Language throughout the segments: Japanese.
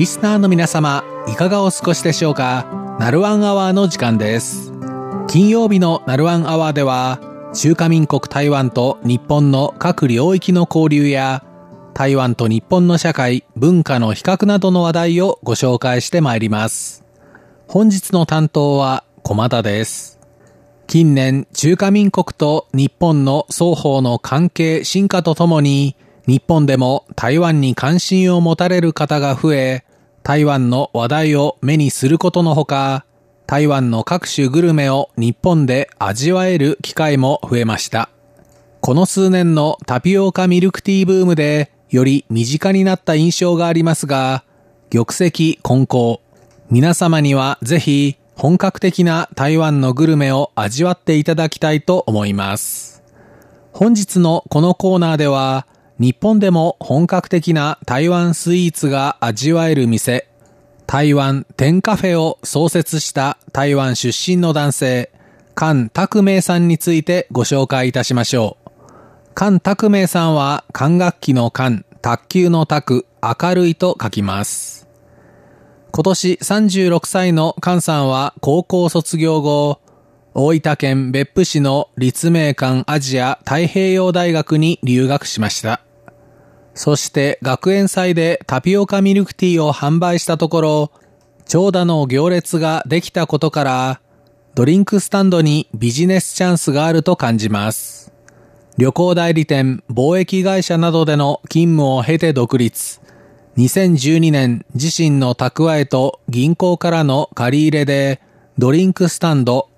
リスナーの皆様、いかがお過ごしでしょうか？ナルワンアワーの時間です。金曜日のナルワンアワーでは、中華民国台湾と日本の各領域の交流や、台湾と日本の社会、文化の比較などの話題をご紹介してまいります。本日の担当は駒田です。近年、中華民国と日本の双方の関係進化とともに、日本でも台湾に関心を持たれる方が増え、台湾の話題を目にすることのほか、台湾の各種グルメを日本で味わえる機会も増えました。この数年のタピオカミルクティーブームでより身近になった印象がありますが、玉石混交。皆様にはぜひ本格的な台湾のグルメを味わっていただきたいと思います。本日のこのコーナーでは、日本でも本格的な台湾スイーツが味わえる店、台湾天カフェを創設した台湾出身の男性、菅拓明さんについてご紹介いたしましょう。菅拓明さんは管楽器の管、卓球の卓、明るいと書きます。今年36歳の菅さんは高校卒業後、大分県別府市の立命館アジア太平洋大学に留学しました。そして学園祭でタピオカミルクティーを販売したところ、長蛇の行列ができたことから、ドリンクスタンドにビジネスチャンスがあると感じます。旅行代理店、貿易会社などでの勤務を経て独立。2012年自身の蓄えと銀行からの借り入れでドリンクスタンド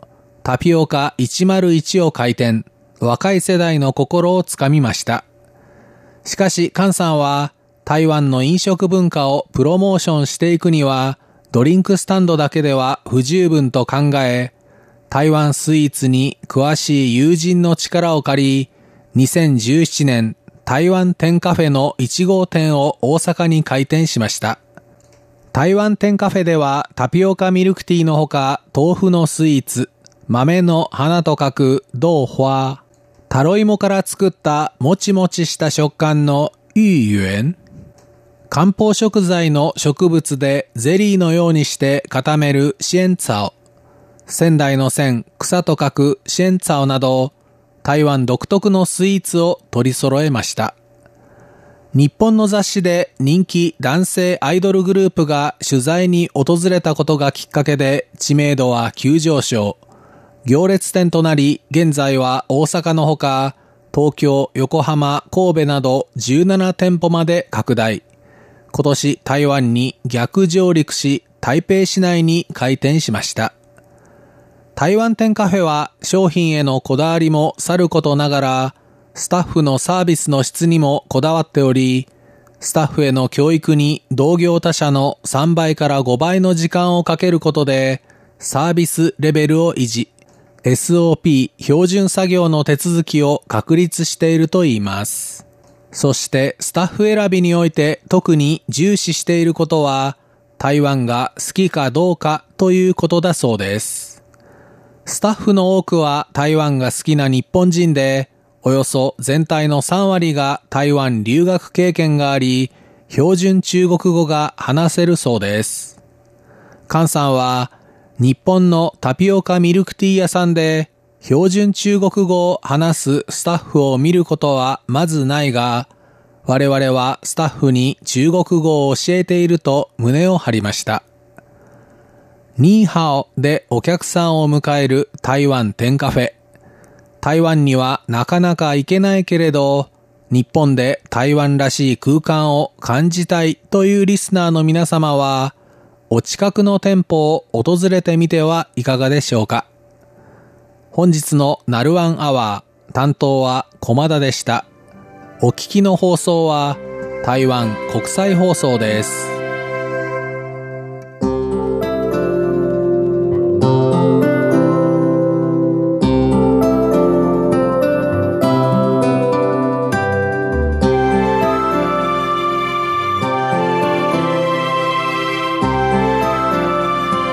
タピオカ101を開店、若い世代の心をつかみました。しかし、菅さんは台湾の飲食文化をプロモーションしていくにはドリンクスタンドだけでは不十分と考え、台湾スイーツに詳しい友人の力を借り、2017年台湾店カフェの1号店を大阪に開店しました。台湾店カフェではタピオカミルクティーのほか豆腐のスイーツ、豆の花と書く豆花、タロイモから作ったもちもちした食感のユーユン、漢方食材の植物でゼリーのようにして固めるシエンツァオ、仙台の線、草と書くシエンツァオなど、台湾独特のスイーツを取り揃えました。日本の雑誌で人気男性アイドルグループが取材に訪れたことがきっかけで知名度は急上昇。行列店となり、現在は大阪のほか、東京、横浜、神戸など17店舗まで拡大。今年台湾に逆上陸し、台北市内に開店しました。台湾店カフェは商品へのこだわりもさることながら、スタッフのサービスの質にもこだわっており、スタッフへの教育に同業他社の3倍から5倍の時間をかけることで、サービスレベルを維持、SOP 標準作業の手続きを確立しているといいます。そしてスタッフ選びにおいて特に重視していることは、台湾が好きかどうかということだそうです。スタッフの多くは台湾が好きな日本人で、およそ全体の3割が台湾留学経験があり、標準中国語が話せるそうです。菅さんは、日本のタピオカミルクティー屋さんで、標準中国語を話すスタッフを見ることはまずないが、我々はスタッフに中国語を教えていると胸を張りました。ニーハオでお客さんを迎える台湾天カフェ。台湾にはなかなか行けないけれど、日本で台湾らしい空間を感じたいというリスナーの皆様は、お近くの店舗を訪れてみてはいかがでしょうか。本日のナルワンアワー、担当は駒田でした。お聞きの放送は台湾国際放送です。